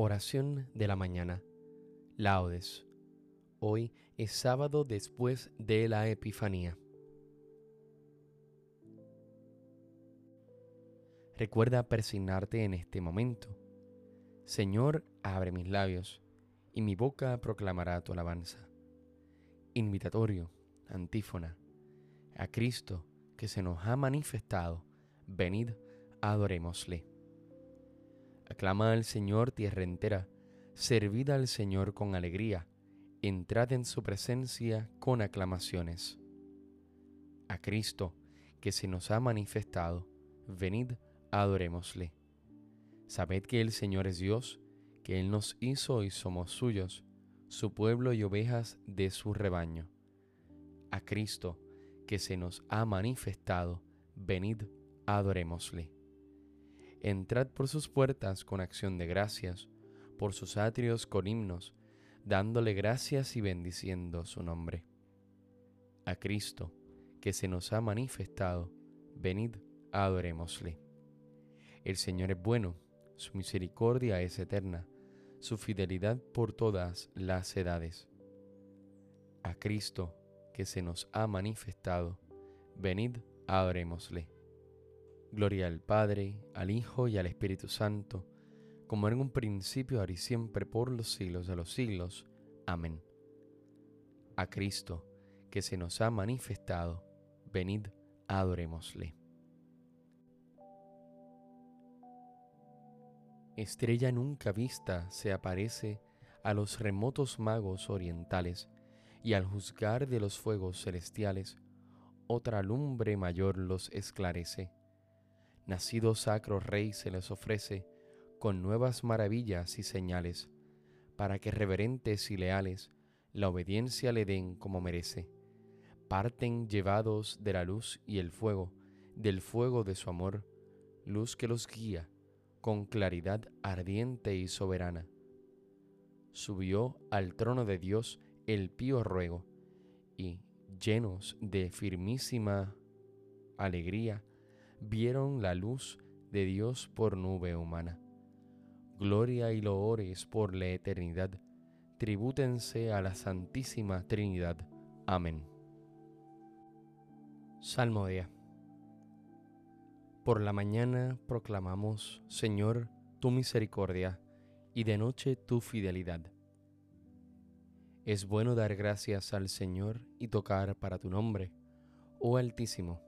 Oración de la mañana. Laudes. Hoy es sábado después de la Epifanía. Recuerda persignarte en este momento. Señor, abre mis labios, y mi boca proclamará tu alabanza. Invitatorio, antífona. A Cristo que se nos ha manifestado, venid, adorémosle. Aclama al Señor tierra entera, servid al Señor con alegría, entrad en su presencia con aclamaciones. A Cristo, que se nos ha manifestado, venid, adorémosle. Sabed que el Señor es Dios, que Él nos hizo y somos suyos, su pueblo y ovejas de su rebaño. A Cristo, que se nos ha manifestado, venid, adorémosle. Entrad por sus puertas con acción de gracias, por sus atrios con himnos, dándole gracias y bendiciendo su nombre. A Cristo, que se nos ha manifestado, venid, adorémosle. El Señor es bueno, su misericordia es eterna, su fidelidad por todas las edades. A Cristo, que se nos ha manifestado, venid, adorémosle. Gloria al Padre, al Hijo y al Espíritu Santo, como en un principio, ahora y siempre, por los siglos de los siglos. Amén. A Cristo, que se nos ha manifestado, venid, adorémosle. Estrella nunca vista se aparece a los remotos magos orientales, y al juzgar de los fuegos celestiales, otra lumbre mayor los esclarece nacido sacro Rey se les ofrece con nuevas maravillas y señales, para que reverentes y leales la obediencia le den como merece. Parten llevados de la luz y el fuego, del fuego de su amor, luz que los guía con claridad ardiente y soberana. Subió al trono de Dios el pío ruego, y, llenos de firmísima alegría, vieron la luz de Dios por nube humana. Gloria y loores por la eternidad, tribútense a la Santísima Trinidad. Amén. Salmodia. Por la mañana proclamamos, Señor, tu misericordia, y de noche tu fidelidad. Es bueno dar gracias al Señor y tocar para tu nombre, oh Altísimo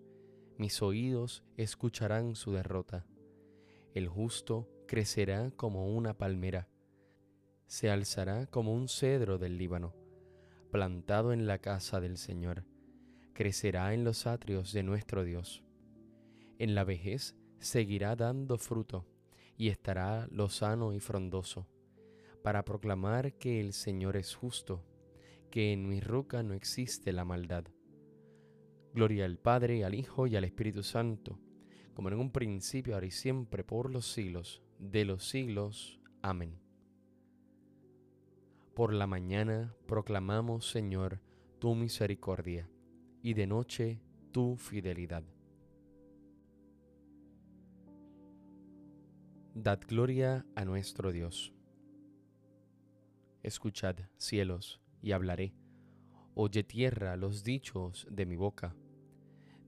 mis oídos escucharán su derrota. El justo crecerá como una palmera, se alzará como un cedro del Líbano, plantado en la casa del Señor, crecerá en los atrios de nuestro Dios. En la vejez seguirá dando fruto y estará lozano y frondoso, para proclamar que el Señor es justo, que en mi roca no existe la maldad. Gloria al Padre, al Hijo y al Espíritu Santo, como en un principio, ahora y siempre, por los siglos de los siglos. Amén. Por la mañana proclamamos, Señor, tu misericordia, y de noche tu fidelidad. Dad gloria a nuestro Dios. Escuchad, cielos, y hablaré. Oye tierra los dichos de mi boca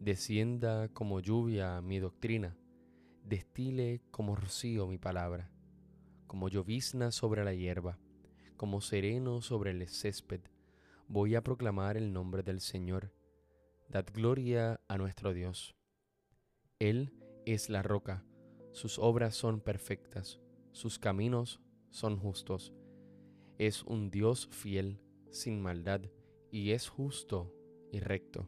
descienda como lluvia mi doctrina, destile como rocío mi palabra, como llovizna sobre la hierba, como sereno sobre el césped, voy a proclamar el nombre del Señor. Dad gloria a nuestro Dios. Él es la roca, sus obras son perfectas, sus caminos son justos. Es un Dios fiel, sin maldad, y es justo y recto.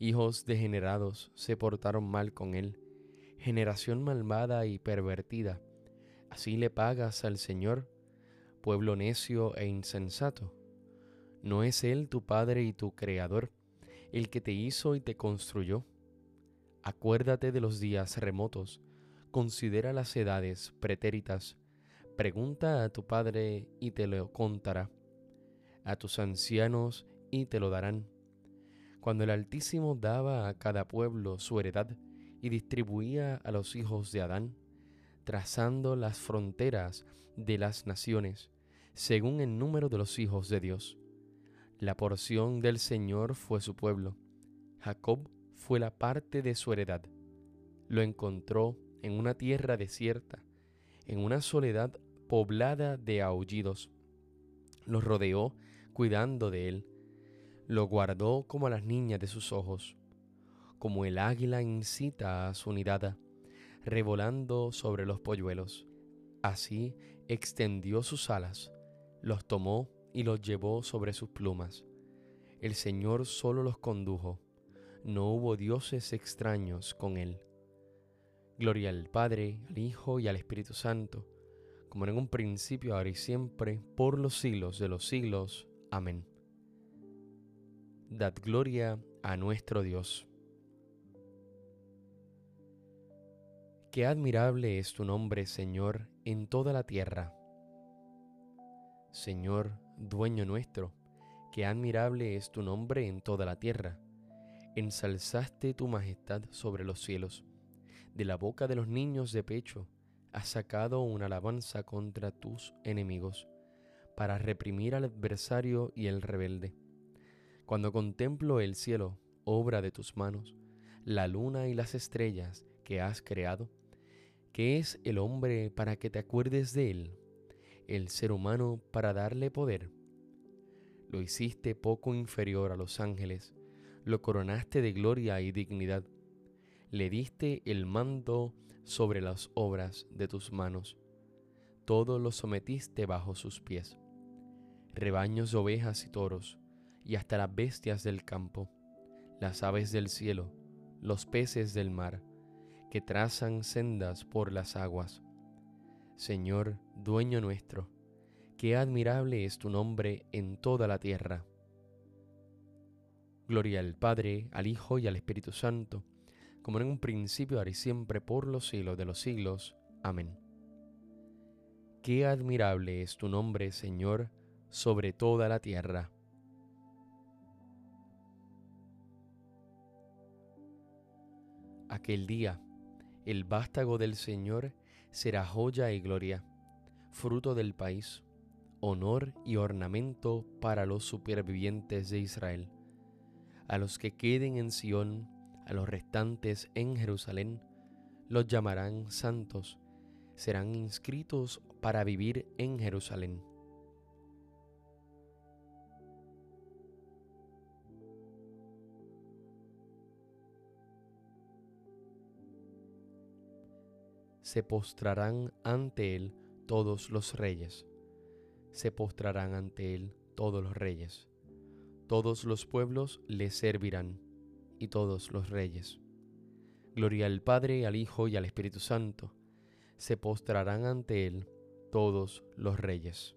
Hijos degenerados se portaron mal con él, generación malvada y pervertida. Así le pagas al Señor, pueblo necio e insensato. ¿No es Él tu Padre y tu Creador, el que te hizo y te construyó? Acuérdate de los días remotos, considera las edades pretéritas, pregunta a tu Padre y te lo contará, a tus ancianos y te lo darán. Cuando el Altísimo daba a cada pueblo su heredad y distribuía a los hijos de Adán, trazando las fronteras de las naciones, según el número de los hijos de Dios. La porción del Señor fue su pueblo. Jacob fue la parte de su heredad. Lo encontró en una tierra desierta, en una soledad poblada de aullidos. Lo rodeó cuidando de él. Lo guardó como a las niñas de sus ojos, como el águila incita a su nidada, revolando sobre los polluelos. Así extendió sus alas los tomó y los llevó sobre sus plumas. El Señor solo los condujo, no hubo dioses extraños con él. Gloria al Padre, al Hijo y al Espíritu Santo, como en un principio, ahora y siempre, por los siglos de los siglos. Amén. Dad gloria a nuestro Dios. Qué admirable es tu nombre, Señor, en toda la tierra Señor, dueño nuestro, qué admirable es tu nombre en toda la tierra. Ensalzaste tu majestad sobre los cielos. De la boca de los niños de pecho has sacado una alabanza contra tus enemigos, para reprimir al adversario y el rebelde. Cuando contemplo el cielo, obra de tus manos, la luna y las estrellas que has creado, ¿qué es el hombre para que te acuerdes de él? el ser humano para darle poder. Lo hiciste poco inferior a los ángeles, lo coronaste de gloria y dignidad, le diste el mando sobre las obras de tus manos, todo lo sometiste bajo sus pies, rebaños de ovejas y toros, y hasta las bestias del campo, las aves del cielo, los peces del mar, que trazan sendas por las aguas Señor, dueño nuestro, qué admirable es tu nombre en toda la tierra. Gloria al Padre, al Hijo y al Espíritu Santo, como en un principio, ahora y siempre, por los siglos de los siglos. Amén. Qué admirable es tu nombre, Señor, sobre toda la tierra. Aquel día, el vástago del Señor será joya y gloria, fruto del país, honor y ornamento para los supervivientes de Israel. A los que queden en Sión, a los restantes en Jerusalén, los llamarán santos, serán inscritos para vivir en Jerusalén. Se postrarán ante él todos los reyes. Se postrarán ante él todos los reyes. Todos los pueblos le servirán, y todos los reyes. Gloria al Padre, al Hijo y al Espíritu Santo. Se postrarán ante él todos los reyes.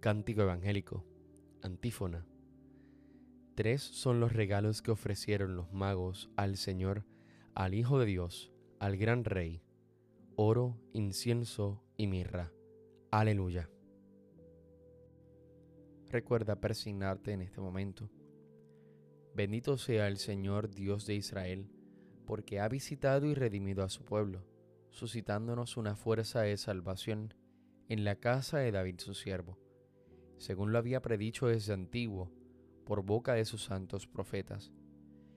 Cántico Evangélico. Antífona. Tres son los regalos que ofrecieron los magos al Señor al Hijo de Dios, al gran Rey, oro, incienso y mirra. Aleluya. Recuerda persignarte en este momento. Bendito sea el Señor Dios de Israel, porque ha visitado y redimido a su pueblo, suscitándonos una fuerza de salvación en la casa de David su siervo, según lo había predicho desde antiguo, por boca de sus santos profetas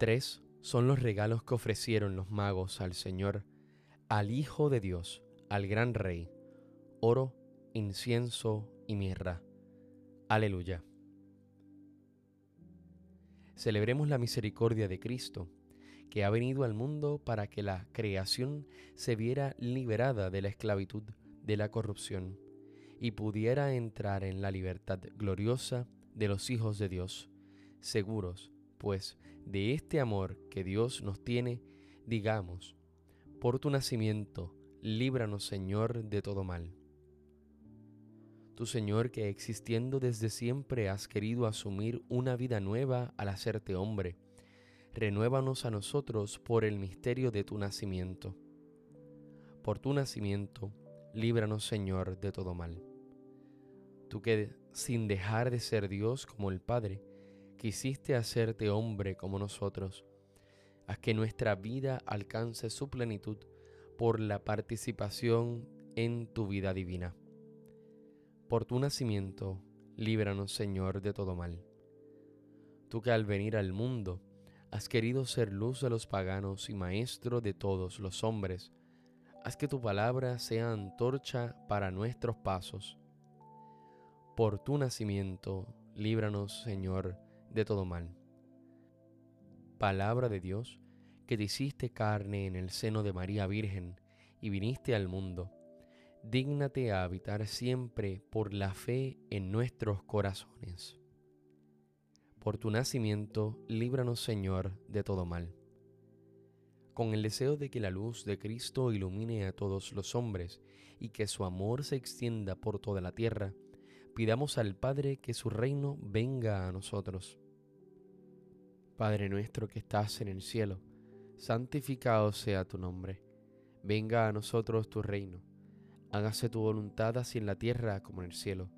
Tres son los regalos que ofrecieron los magos al Señor, al Hijo de Dios, al gran Rey, oro, incienso y mirra. Aleluya. Celebremos la misericordia de Cristo, que ha venido al mundo para que la creación se viera liberada de la esclavitud de la corrupción y pudiera entrar en la libertad gloriosa de los hijos de Dios, seguros, pues, de este amor que Dios nos tiene, digamos, por tu nacimiento, líbranos Señor de todo mal. Tu Señor que existiendo desde siempre has querido asumir una vida nueva al hacerte hombre, renuévanos a nosotros por el misterio de tu nacimiento. Por tu nacimiento, líbranos Señor de todo mal. Tú que sin dejar de ser Dios como el Padre, quisiste hacerte hombre como nosotros. Haz que nuestra vida alcance su plenitud por la participación en tu vida divina. Por tu nacimiento, líbranos, Señor, de todo mal. Tú que al venir al mundo has querido ser luz de los paganos y maestro de todos los hombres, haz que tu palabra sea antorcha para nuestros pasos. Por tu nacimiento, líbranos, Señor, de todo mal. Palabra de Dios, que te hiciste carne en el seno de María Virgen y viniste al mundo, dígnate a habitar siempre por la fe en nuestros corazones. Por tu nacimiento, líbranos Señor de todo mal. Con el deseo de que la luz de Cristo ilumine a todos los hombres y que su amor se extienda por toda la tierra, pidamos al Padre que su reino venga a nosotros. Padre nuestro que estás en el cielo, santificado sea tu nombre. Venga a nosotros tu reino. Hágase tu voluntad así en la tierra como en el cielo.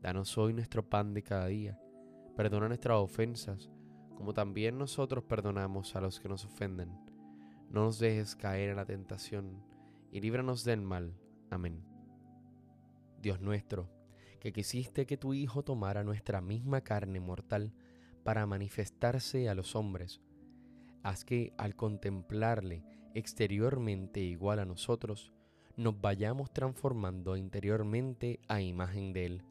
Danos hoy nuestro pan de cada día. Perdona nuestras ofensas, como también nosotros perdonamos a los que nos ofenden. No nos dejes caer en la tentación, y líbranos del mal. Amén. Dios nuestro, que quisiste que tu Hijo tomara nuestra misma carne mortal para manifestarse a los hombres, haz que al contemplarle exteriormente igual a nosotros, nos vayamos transformando interiormente a imagen de Él,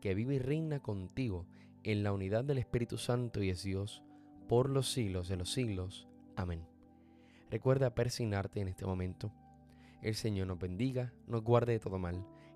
que vive y reina contigo en la unidad del Espíritu Santo y es Dios por los siglos de los siglos. Amén. Recuerda persignarte en este momento. El Señor nos bendiga, nos guarde de todo mal